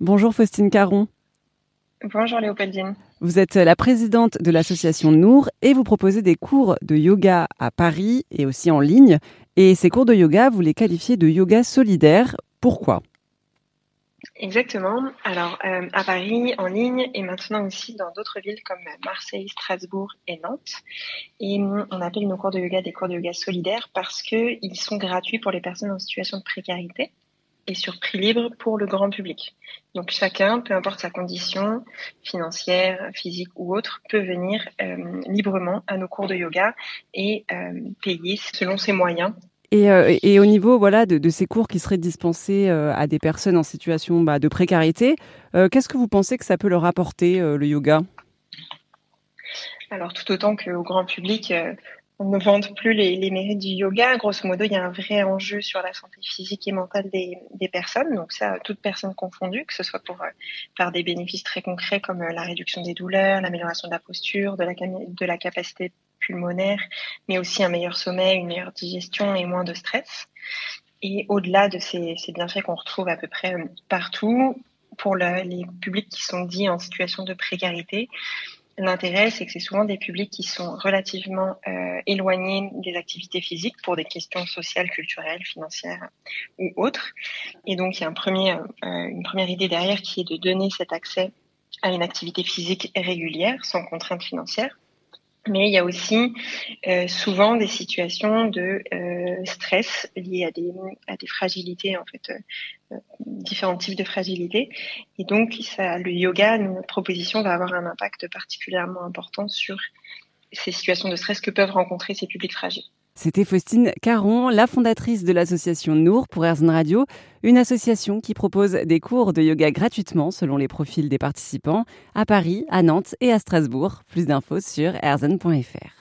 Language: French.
Bonjour Faustine Caron. Bonjour Léopoldine. Vous êtes la présidente de l'association Nour et vous proposez des cours de yoga à Paris et aussi en ligne. Et ces cours de yoga, vous les qualifiez de yoga solidaire. Pourquoi? Exactement. Alors euh, à Paris, en ligne et maintenant aussi dans d'autres villes comme Marseille, Strasbourg et Nantes. Et on appelle nos cours de yoga des cours de yoga solidaires parce qu'ils sont gratuits pour les personnes en situation de précarité et sur prix libre pour le grand public. Donc chacun, peu importe sa condition financière, physique ou autre, peut venir euh, librement à nos cours de yoga et euh, payer selon ses moyens. Et, euh, et, au niveau voilà de, de, ces cours qui seraient dispensés à des personnes en situation bah, de précarité, qu'est-ce que vous pensez que ça peut leur apporter le yoga? Alors tout autant qu'au grand public, on ne vante plus les, mérites du yoga. Grosso modo, il y a un vrai enjeu sur la santé physique et mentale des, personnes. Donc ça, toutes personnes confondues, que ce soit pour euh, des bénéfices très concrets comme euh, la réduction des douleurs, l'amélioration de la posture, de la, capacité pulmonaire, mais aussi un meilleur sommeil, une meilleure digestion et moins de stress. Et au-delà de ces, bienfaits qu'on retrouve à peu près euh, partout, pour le, les publics qui sont dits en situation de précarité, L'intérêt, c'est que c'est souvent des publics qui sont relativement euh, éloignés des activités physiques pour des questions sociales, culturelles, financières ou autres. Et donc, il y a un premier, euh, une première idée derrière qui est de donner cet accès à une activité physique régulière, sans contrainte financière. Mais il y a aussi euh, souvent des situations de euh, stress liées à des, à des fragilités, en fait, euh, différents types de fragilités. Et donc, le yoga, notre proposition, va avoir un impact particulièrement important sur ces situations de stress que peuvent rencontrer ces publics fragiles. C'était Faustine Caron, la fondatrice de l'association Nour pour Airzone Radio, une association qui propose des cours de yoga gratuitement selon les profils des participants à Paris, à Nantes et à Strasbourg. Plus d'infos sur airzone.fr.